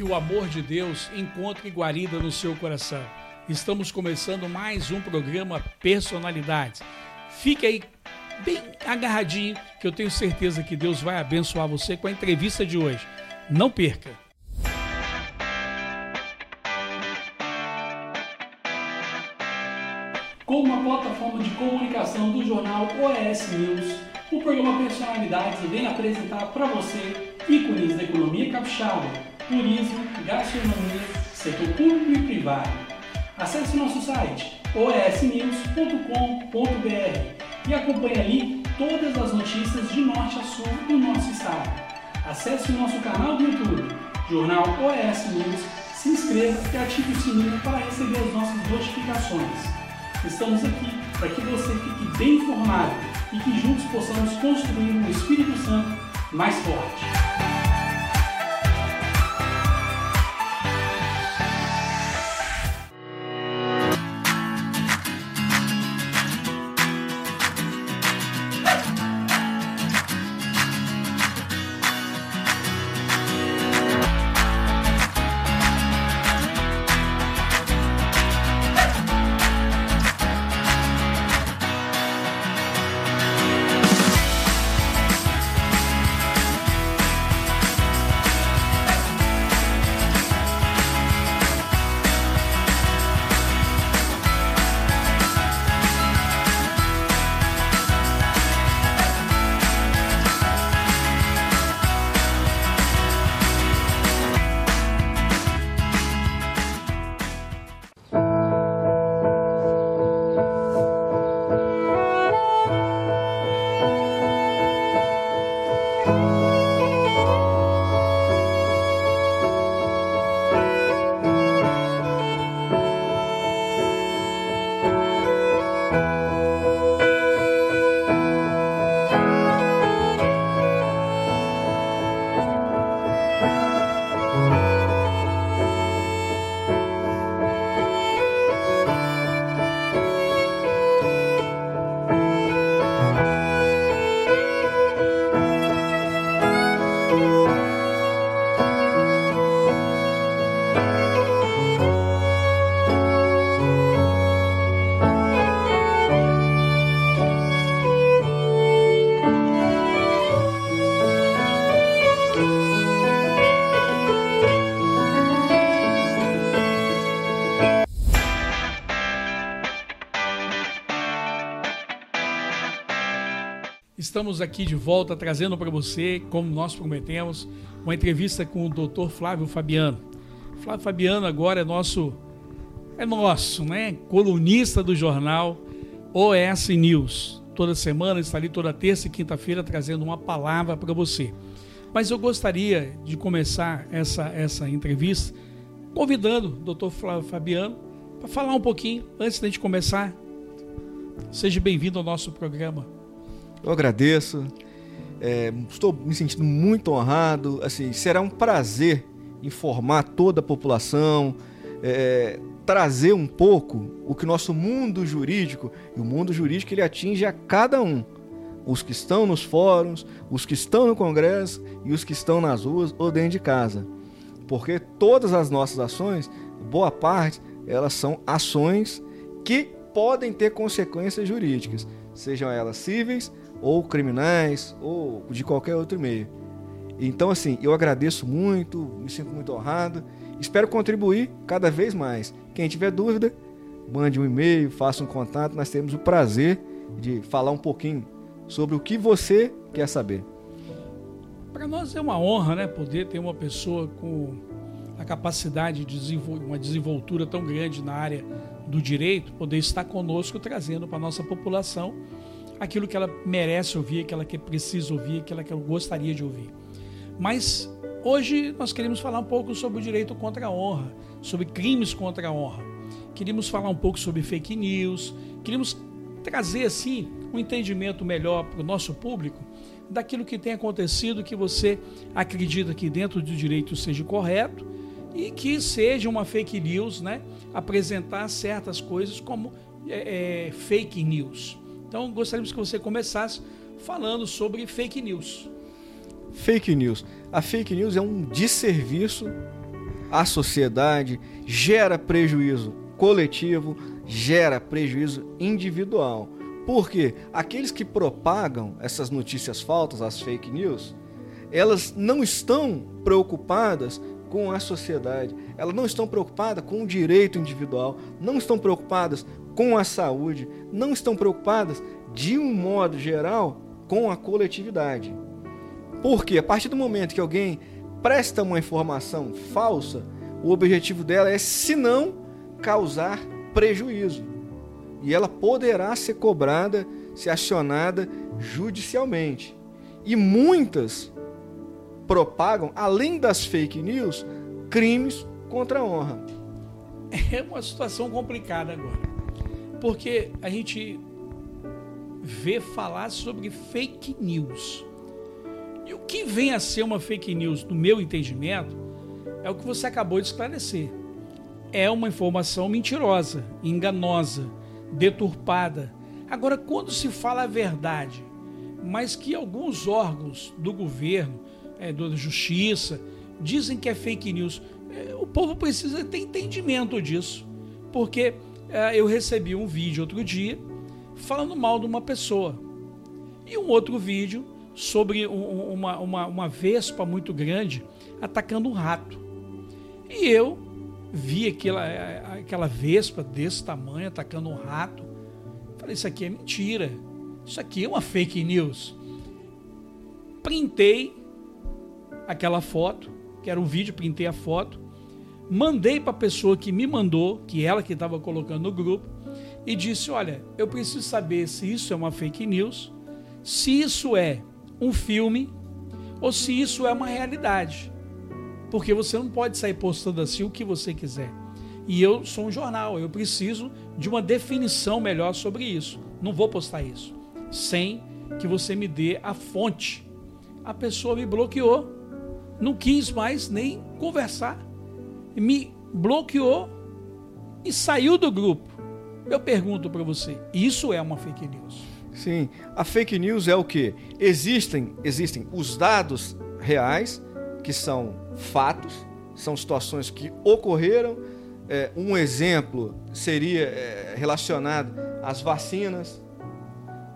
que o amor de Deus encontre guarida no seu coração. Estamos começando mais um programa Personalidades. Fique aí bem agarradinho, que eu tenho certeza que Deus vai abençoar você com a entrevista de hoje. Não perca! Com uma plataforma de comunicação do jornal OS News, o programa Personalidades vem apresentar para você ícones da economia capixaba, turismo, gastronomia, setor público e privado. Acesse nosso site osnews.com.br e acompanhe ali todas as notícias de norte a sul do nosso estado. Acesse o nosso canal do YouTube, Jornal OS News, se inscreva e ative o sininho para receber as nossas notificações. Estamos aqui para que você fique bem informado e que juntos possamos construir um Espírito Santo mais forte. Estamos aqui de volta trazendo para você, como nós prometemos, uma entrevista com o Dr. Flávio Fabiano. Flávio Fabiano agora é nosso é nosso, né? Colunista do jornal OS News. Toda semana está ali toda terça e quinta-feira trazendo uma palavra para você. Mas eu gostaria de começar essa essa entrevista convidando o Dr. Flávio Fabiano para falar um pouquinho antes da gente começar. Seja bem-vindo ao nosso programa. Eu agradeço. É, estou me sentindo muito honrado. Assim, será um prazer informar toda a população, é, trazer um pouco o que nosso mundo jurídico e o mundo jurídico ele atinge a cada um, os que estão nos fóruns, os que estão no Congresso e os que estão nas ruas ou dentro de casa, porque todas as nossas ações, boa parte, elas são ações que podem ter consequências jurídicas, sejam elas cíveis ou criminais, ou de qualquer outro meio. Então, assim, eu agradeço muito, me sinto muito honrado, espero contribuir cada vez mais. Quem tiver dúvida, mande um e-mail, faça um contato, nós temos o prazer de falar um pouquinho sobre o que você quer saber. Para nós é uma honra, né, poder ter uma pessoa com a capacidade de uma desenvoltura tão grande na área do direito, poder estar conosco trazendo para a nossa população aquilo que ela merece ouvir, aquilo que ela precisa ouvir, aquilo que ela gostaria de ouvir. Mas hoje nós queremos falar um pouco sobre o direito contra a honra, sobre crimes contra a honra. Queríamos falar um pouco sobre fake news, queríamos trazer assim um entendimento melhor para o nosso público daquilo que tem acontecido que você acredita que dentro do direito seja correto e que seja uma fake news, né? Apresentar certas coisas como é, é, fake news. Então gostaríamos que você começasse falando sobre fake news. Fake news. A fake news é um desserviço à sociedade, gera prejuízo coletivo, gera prejuízo individual. Porque aqueles que propagam essas notícias falsas, as fake news, elas não estão preocupadas com a sociedade, elas não estão preocupadas com o direito individual, não estão preocupadas com a saúde, não estão preocupadas, de um modo geral, com a coletividade. Porque a partir do momento que alguém presta uma informação falsa, o objetivo dela é, se não, causar prejuízo. E ela poderá ser cobrada, ser acionada judicialmente. E muitas propagam, além das fake news, crimes contra a honra. É uma situação complicada agora. Porque a gente vê falar sobre fake news. E o que vem a ser uma fake news, no meu entendimento, é o que você acabou de esclarecer. É uma informação mentirosa, enganosa, deturpada. Agora, quando se fala a verdade, mas que alguns órgãos do governo, é, da justiça, dizem que é fake news, é, o povo precisa ter entendimento disso. Porque eu recebi um vídeo outro dia falando mal de uma pessoa. E um outro vídeo sobre uma, uma, uma vespa muito grande atacando um rato. E eu vi aquela, aquela vespa desse tamanho atacando um rato. Falei, isso aqui é mentira. Isso aqui é uma fake news. Printei aquela foto, que era um vídeo, printei a foto, mandei para a pessoa que me mandou, que ela que estava colocando no grupo, e disse: Olha, eu preciso saber se isso é uma fake news, se isso é um filme ou se isso é uma realidade. Porque você não pode sair postando assim o que você quiser. E eu sou um jornal, eu preciso de uma definição melhor sobre isso. Não vou postar isso sem que você me dê a fonte. A pessoa me bloqueou, não quis mais nem conversar, me bloqueou e saiu do grupo. Eu pergunto para você, isso é uma fake news? Sim, a fake news é o que? Existem, existem os dados reais, que são fatos, são situações que ocorreram. É, um exemplo seria é, relacionado às vacinas.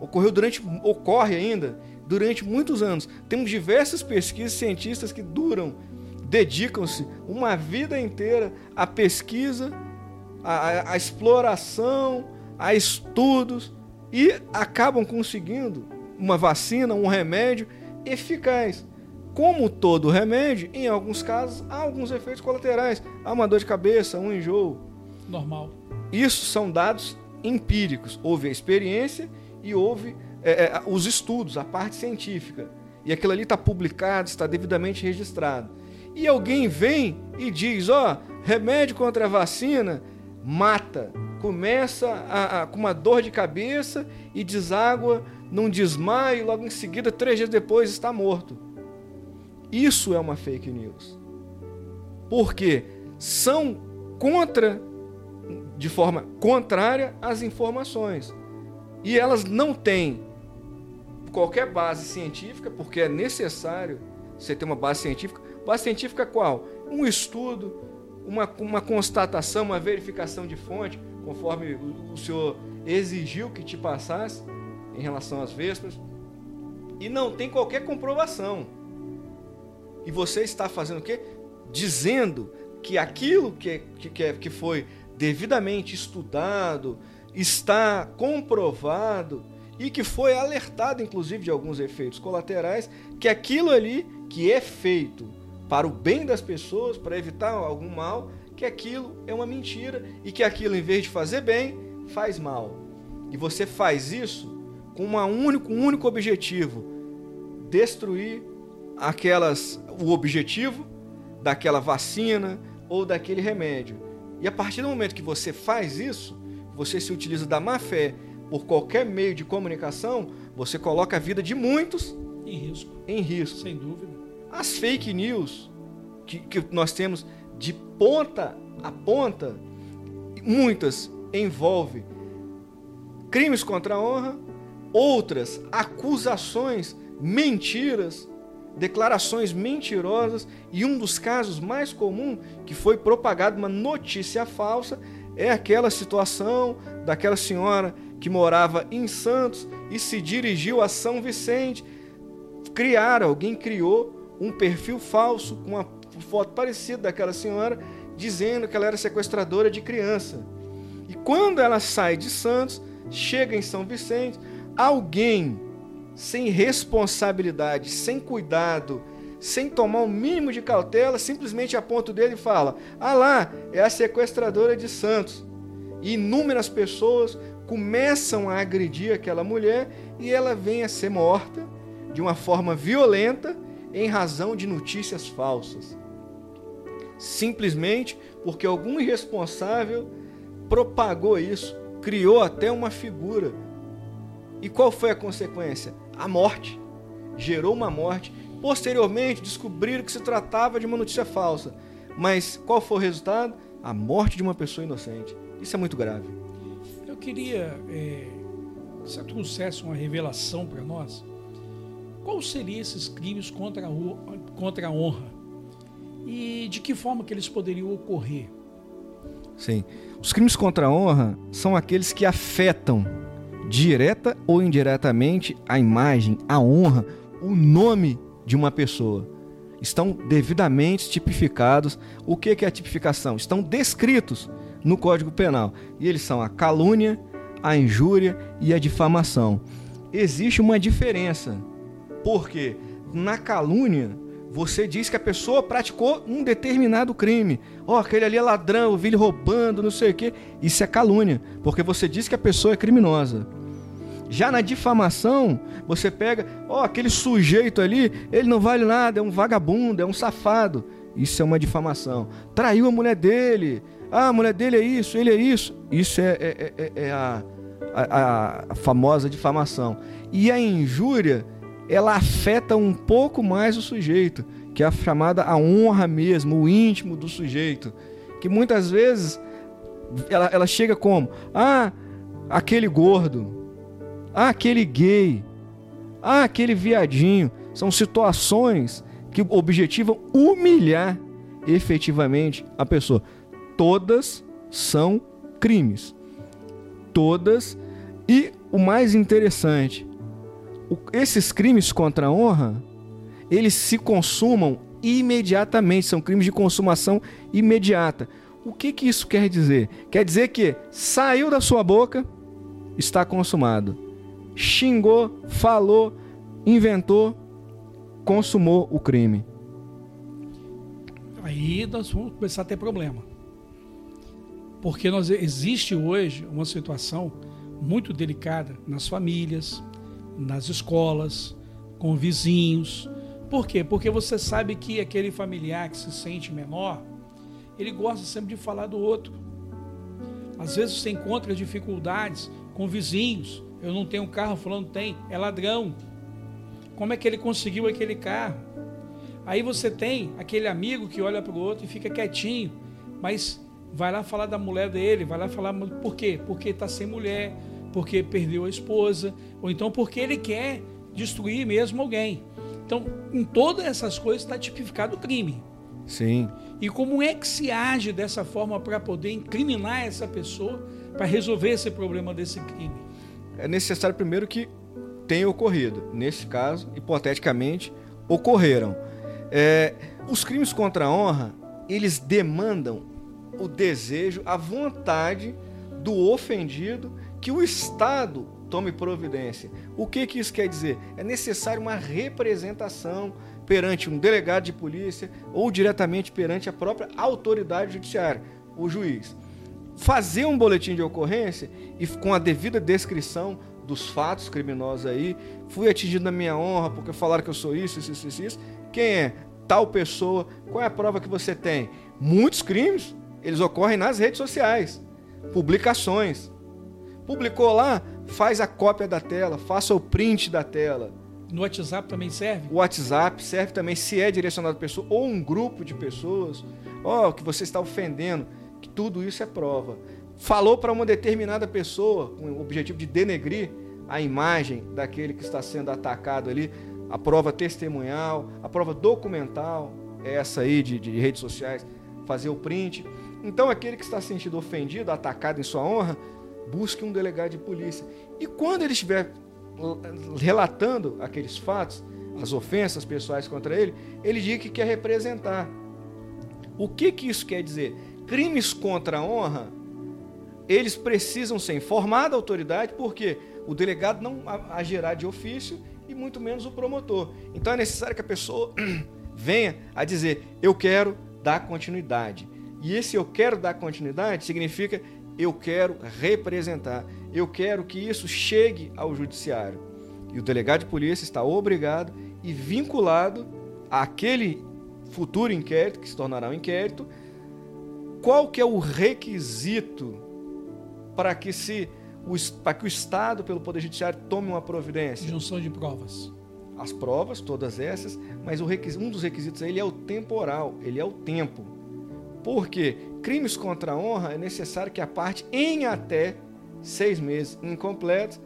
Ocorreu durante, ocorre ainda durante muitos anos. Temos diversas pesquisas cientistas que duram, dedicam-se uma vida inteira à pesquisa, à, à exploração, a estudos e acabam conseguindo uma vacina, um remédio eficaz. Como todo remédio, em alguns casos há alguns efeitos colaterais, há uma dor de cabeça, um enjoo. Normal. Isso são dados empíricos. Houve a experiência e houve é, é, os estudos, a parte científica. E aquilo ali está publicado, está devidamente registrado. E alguém vem e diz: ó, oh, remédio contra a vacina mata começa a, a, com uma dor de cabeça e deságua num desmaio, logo em seguida, três dias depois, está morto. Isso é uma fake news. Porque são contra, de forma contrária às informações. E elas não têm qualquer base científica, porque é necessário você ter uma base científica. Base científica qual? Um estudo, uma, uma constatação, uma verificação de fonte, conforme o, o Senhor exigiu que te passasse em relação às vespas, e não tem qualquer comprovação. E você está fazendo o quê? Dizendo que aquilo que, que, que foi devidamente estudado, está comprovado e que foi alertado, inclusive, de alguns efeitos colaterais, que aquilo ali que é feito para o bem das pessoas, para evitar algum mal, que aquilo é uma mentira e que aquilo, em vez de fazer bem, faz mal. E você faz isso com uma único, um único objetivo: destruir aquelas, o objetivo daquela vacina ou daquele remédio. E a partir do momento que você faz isso, você se utiliza da má fé por qualquer meio de comunicação, você coloca a vida de muitos em risco. Em risco. Sem dúvida. As fake news que, que nós temos de ponta a ponta, muitas envolvem crimes contra a honra, outras acusações, mentiras, declarações mentirosas e um dos casos mais comuns que foi propagada uma notícia falsa é aquela situação daquela senhora que morava em Santos e se dirigiu a São Vicente. Criaram, alguém criou um perfil falso com uma foto parecida daquela senhora, dizendo que ela era sequestradora de criança. E quando ela sai de Santos, chega em São Vicente, alguém sem responsabilidade, sem cuidado, sem tomar o um mínimo de cautela, simplesmente aponta o dedo e fala: Ah lá, é a sequestradora de Santos. E inúmeras pessoas começam a agredir aquela mulher e ela vem a ser morta de uma forma violenta em razão de notícias falsas. Simplesmente porque algum irresponsável propagou isso, criou até uma figura. E qual foi a consequência? A morte. Gerou uma morte. Posteriormente descobriram que se tratava de uma notícia falsa. Mas qual foi o resultado? A morte de uma pessoa inocente. Isso é muito grave. Eu queria é, que você trouxesse uma revelação para nós. Qual seriam esses crimes contra a, contra a honra? E de que forma que eles poderiam ocorrer? Sim. Os crimes contra a honra são aqueles que afetam direta ou indiretamente a imagem, a honra, o nome de uma pessoa. Estão devidamente tipificados. O que é a tipificação? Estão descritos no Código Penal. E eles são a calúnia, a injúria e a difamação. Existe uma diferença. Porque na calúnia você diz que a pessoa praticou um determinado crime. Ó, oh, aquele ali é ladrão, eu vi ele roubando, não sei o quê. Isso é calúnia, porque você diz que a pessoa é criminosa. Já na difamação, você pega, ó, oh, aquele sujeito ali, ele não vale nada, é um vagabundo, é um safado. Isso é uma difamação. Traiu a mulher dele. Ah, a mulher dele é isso, ele é isso. Isso é, é, é, é a, a, a famosa difamação. E a injúria ela afeta um pouco mais o sujeito, que é a chamada a honra mesmo, o íntimo do sujeito, que muitas vezes ela, ela chega como? Ah aquele gordo, ah aquele gay, ah aquele viadinho, são situações que objetivam humilhar efetivamente a pessoa. Todas são crimes. Todas. E o mais interessante, esses crimes contra a honra, eles se consumam imediatamente, são crimes de consumação imediata. O que, que isso quer dizer? Quer dizer que saiu da sua boca, está consumado. Xingou, falou, inventou, consumou o crime. Aí nós vamos começar a ter problema. Porque nós, existe hoje uma situação muito delicada nas famílias, nas escolas, com vizinhos. Por quê? Porque você sabe que aquele familiar que se sente menor, ele gosta sempre de falar do outro. Às vezes você encontra dificuldades com vizinhos. Eu não tenho carro, falando tem, é ladrão. Como é que ele conseguiu aquele carro? Aí você tem aquele amigo que olha para o outro e fica quietinho, mas vai lá falar da mulher dele, vai lá falar por quê? Porque está sem mulher, porque perdeu a esposa, ou então porque ele quer destruir mesmo alguém. Então, em todas essas coisas está tipificado o crime. Sim. E como é que se age dessa forma para poder incriminar essa pessoa para resolver esse problema desse crime? É necessário primeiro que tenha ocorrido. Nesse caso, hipoteticamente, ocorreram. É, os crimes contra a honra, eles demandam o desejo, a vontade do ofendido que o Estado tome providência. O que, que isso quer dizer? É necessário uma representação perante um delegado de polícia ou diretamente perante a própria autoridade judiciária, o juiz. Fazer um boletim de ocorrência e com a devida descrição dos fatos criminosos aí, fui atingido na minha honra porque falaram que eu sou isso, isso, isso, isso. Quem é? Tal pessoa. Qual é a prova que você tem? Muitos crimes, eles ocorrem nas redes sociais, publicações. Publicou lá, faz a cópia da tela, faça o print da tela. No WhatsApp também serve? O WhatsApp serve também se é direcionado a pessoa ou um grupo de pessoas. Ó, oh, que você está ofendendo, que tudo isso é prova. Falou para uma determinada pessoa com o objetivo de denegrir a imagem daquele que está sendo atacado ali. a prova testemunhal, a prova documental, essa aí de, de redes sociais, fazer o print. Então, aquele que está se sentindo ofendido, atacado em sua honra, busque um delegado de polícia. E quando ele estiver relatando aqueles fatos, as ofensas pessoais contra ele, ele diga que quer representar. O que, que isso quer dizer? Crimes contra a honra, eles precisam ser informados à autoridade, porque o delegado não agirá de ofício e muito menos o promotor. Então é necessário que a pessoa venha a dizer: eu quero dar continuidade. E esse eu quero dar continuidade significa eu quero representar, eu quero que isso chegue ao judiciário. E o delegado de polícia está obrigado e vinculado àquele futuro inquérito, que se tornará um inquérito, qual que é o requisito para que se para que o Estado, pelo Poder Judiciário, tome uma providência? Junção de provas. As provas, todas essas, mas um dos requisitos ele é o temporal, ele é o tempo. Porque crimes contra a honra é necessário que a parte, em até seis meses incompletos,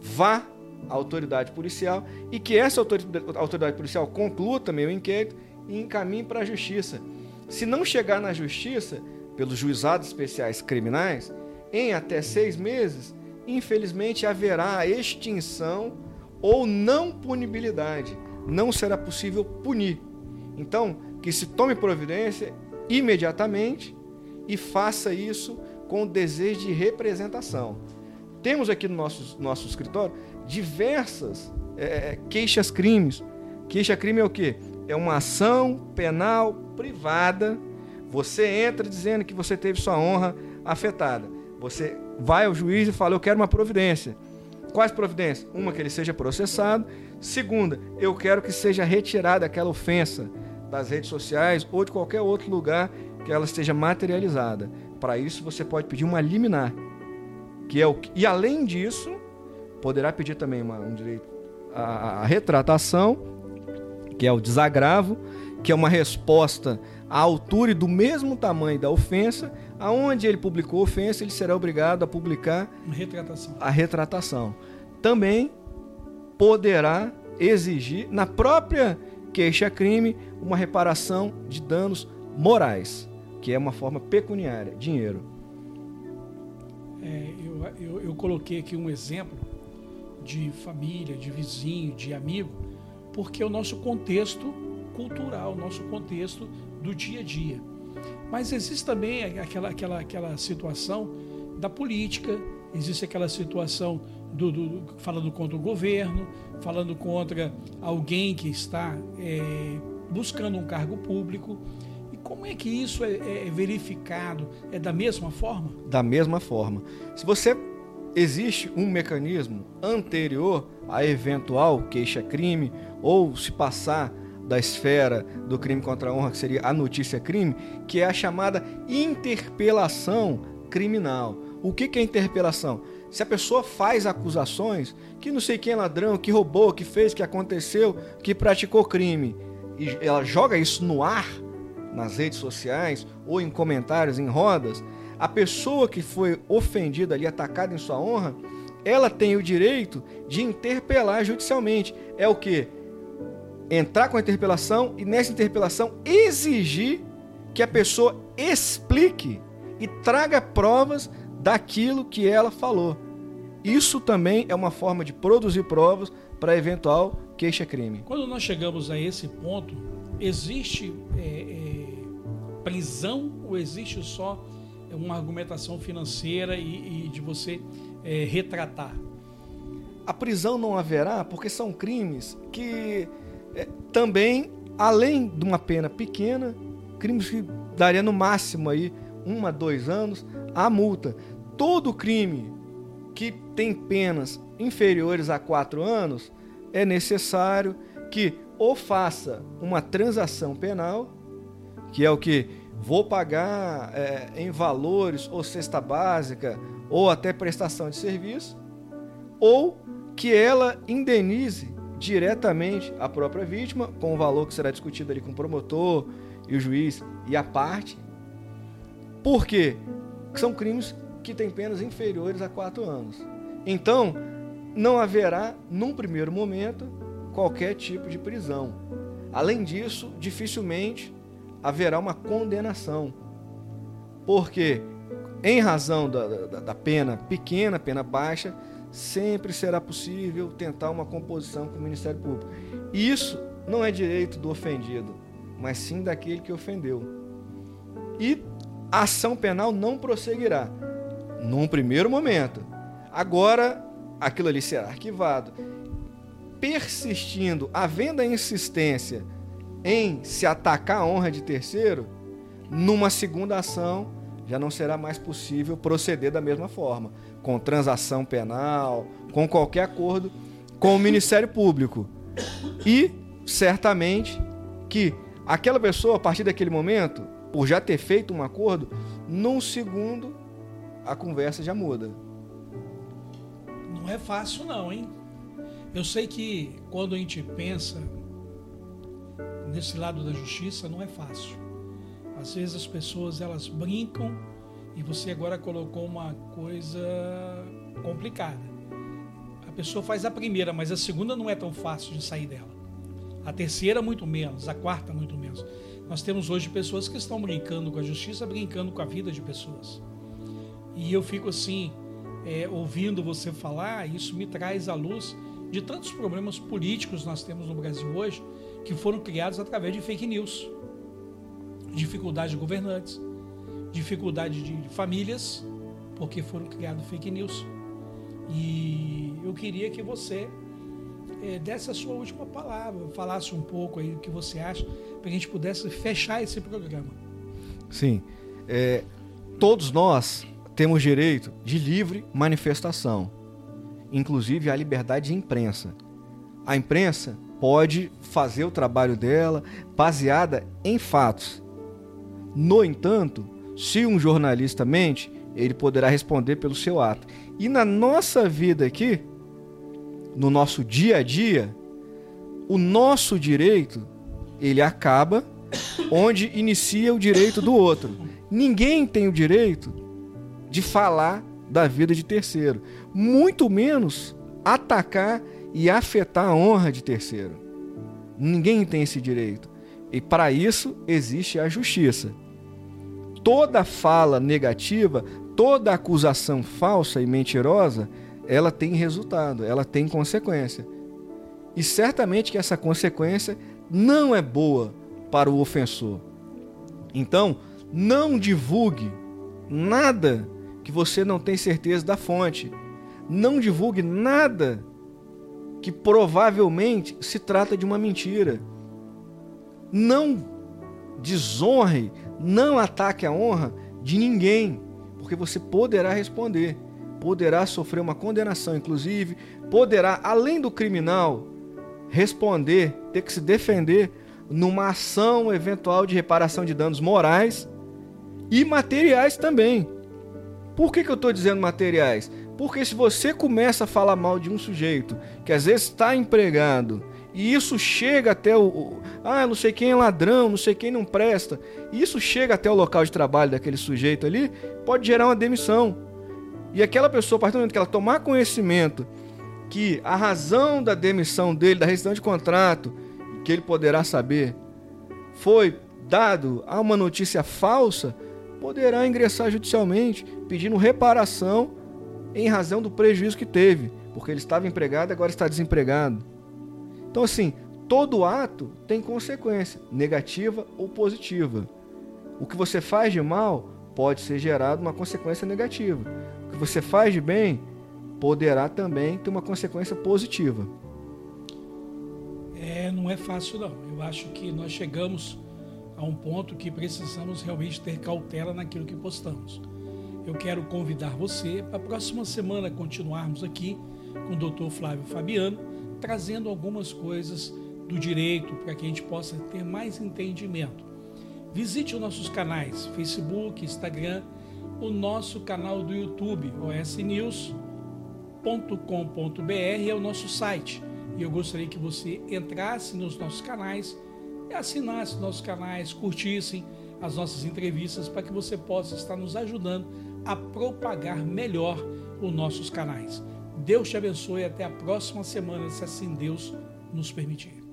vá à autoridade policial e que essa autoridade policial conclua também o inquérito e encaminhe para a justiça. Se não chegar na justiça, pelos juizados especiais criminais, em até seis meses, infelizmente haverá extinção ou não punibilidade. Não será possível punir. Então, que se tome providência imediatamente e faça isso com o desejo de representação. Temos aqui no nosso, nosso escritório diversas é, é queixas crimes. Queixa crime é o quê? É uma ação penal privada. Você entra dizendo que você teve sua honra afetada. Você vai ao juiz e fala: Eu quero uma providência. Quais providências? Uma, que ele seja processado. Segunda, eu quero que seja retirada aquela ofensa das redes sociais ou de qualquer outro lugar que ela esteja materializada. Para isso, você pode pedir uma liminar. Que é o, e além disso, poderá pedir também uma, um direito à, à retratação, que é o desagravo, que é uma resposta à altura e do mesmo tamanho da ofensa, aonde ele publicou a ofensa, ele será obrigado a publicar retratação. a retratação. Também poderá exigir, na própria queixa-crime, uma reparação de danos morais, que é uma forma pecuniária, dinheiro. É, eu, eu, eu coloquei aqui um exemplo de família, de vizinho, de amigo, porque é o nosso contexto cultural, nosso contexto do dia a dia. Mas existe também aquela, aquela, aquela situação da política, existe aquela situação do, do, falando contra o governo, falando contra alguém que está é, buscando um cargo público. Como é que isso é, é verificado? É da mesma forma? Da mesma forma. Se você existe um mecanismo anterior a eventual queixa-crime ou se passar da esfera do crime contra a honra, que seria a notícia-crime, que é a chamada interpelação criminal. O que é interpelação? Se a pessoa faz acusações que não sei quem é ladrão, que roubou, que fez, que aconteceu, que praticou crime, e ela joga isso no ar, nas redes sociais ou em comentários, em rodas, a pessoa que foi ofendida ali, atacada em sua honra, ela tem o direito de interpelar judicialmente. É o que? entrar com a interpelação e nessa interpelação exigir que a pessoa explique e traga provas daquilo que ela falou. Isso também é uma forma de produzir provas para eventual queixa-crime. Quando nós chegamos a esse ponto, existe é, é, prisão ou existe só uma argumentação financeira e, e de você é, retratar? A prisão não haverá porque são crimes que é, também, além de uma pena pequena, crimes que daria no máximo aí um a dois anos, a multa. Todo crime que tem penas inferiores a quatro anos, é necessário que ou faça uma transação penal, que é o que vou pagar é, em valores ou cesta básica ou até prestação de serviço, ou que ela indenize diretamente a própria vítima, com o valor que será discutido ali com o promotor e o juiz e a parte. Por quê? São crimes que têm penas inferiores a quatro anos. Então, não haverá, num primeiro momento, qualquer tipo de prisão. Além disso, dificilmente haverá uma condenação. Porque, em razão da, da, da pena pequena, pena baixa, sempre será possível tentar uma composição com o Ministério Público. Isso não é direito do ofendido, mas sim daquele que ofendeu. E a ação penal não prosseguirá num primeiro momento. Agora, aquilo ali será arquivado. Persistindo, havendo a insistência em se atacar a honra de terceiro, numa segunda ação já não será mais possível proceder da mesma forma, com transação penal, com qualquer acordo com o Ministério Público. E certamente que aquela pessoa, a partir daquele momento, por já ter feito um acordo, num segundo a conversa já muda. Não é fácil não, hein? Eu sei que quando a gente pensa nesse lado da justiça, não é fácil. Às vezes as pessoas elas brincam e você agora colocou uma coisa complicada. A pessoa faz a primeira, mas a segunda não é tão fácil de sair dela. A terceira muito menos, a quarta muito menos. Nós temos hoje pessoas que estão brincando com a justiça, brincando com a vida de pessoas. E eu fico assim, é, ouvindo você falar, isso me traz à luz de tantos problemas políticos nós temos no Brasil hoje, que foram criados através de fake news, dificuldade de governantes, dificuldade de famílias, porque foram criados fake news. E eu queria que você é, desse a sua última palavra, falasse um pouco aí do que você acha, para que a gente pudesse fechar esse programa. Sim. É, todos nós temos direito de livre manifestação, inclusive a liberdade de imprensa. A imprensa pode fazer o trabalho dela baseada em fatos. No entanto, se um jornalista mente, ele poderá responder pelo seu ato. E na nossa vida aqui, no nosso dia a dia, o nosso direito, ele acaba onde inicia o direito do outro. Ninguém tem o direito de falar da vida de terceiro, muito menos atacar e afetar a honra de terceiro. Ninguém tem esse direito. E para isso existe a justiça. Toda fala negativa, toda acusação falsa e mentirosa, ela tem resultado, ela tem consequência. E certamente que essa consequência não é boa para o ofensor. Então, não divulgue nada que você não tem certeza da fonte. Não divulgue nada que provavelmente se trata de uma mentira. Não desonre, não ataque a honra de ninguém, porque você poderá responder, poderá sofrer uma condenação, inclusive, poderá, além do criminal, responder, ter que se defender numa ação eventual de reparação de danos morais e materiais também. Por que, que eu estou dizendo materiais? Porque se você começa a falar mal de um sujeito que às vezes está empregado e isso chega até o, o, Ah, não sei quem é ladrão, não sei quem não presta, e isso chega até o local de trabalho daquele sujeito ali, pode gerar uma demissão. E aquela pessoa, a partir do momento que ela tomar conhecimento que a razão da demissão dele, da rescisão de contrato, que ele poderá saber, foi dado a uma notícia falsa, poderá ingressar judicialmente pedindo reparação em razão do prejuízo que teve, porque ele estava empregado e agora está desempregado. Então, assim, todo ato tem consequência, negativa ou positiva. O que você faz de mal pode ser gerado uma consequência negativa. O que você faz de bem poderá também ter uma consequência positiva. É, não é fácil não. Eu acho que nós chegamos a um ponto que precisamos realmente ter cautela naquilo que postamos. Eu quero convidar você para a próxima semana continuarmos aqui com o Dr. Flávio Fabiano, trazendo algumas coisas do direito para que a gente possa ter mais entendimento. Visite os nossos canais, Facebook, Instagram, o nosso canal do YouTube, osnews.com.br é o nosso site. E eu gostaria que você entrasse nos nossos canais assinasse nossos canais, curtissem as nossas entrevistas para que você possa estar nos ajudando a propagar melhor os nossos canais. Deus te abençoe e até a próxima semana, se assim Deus nos permitir.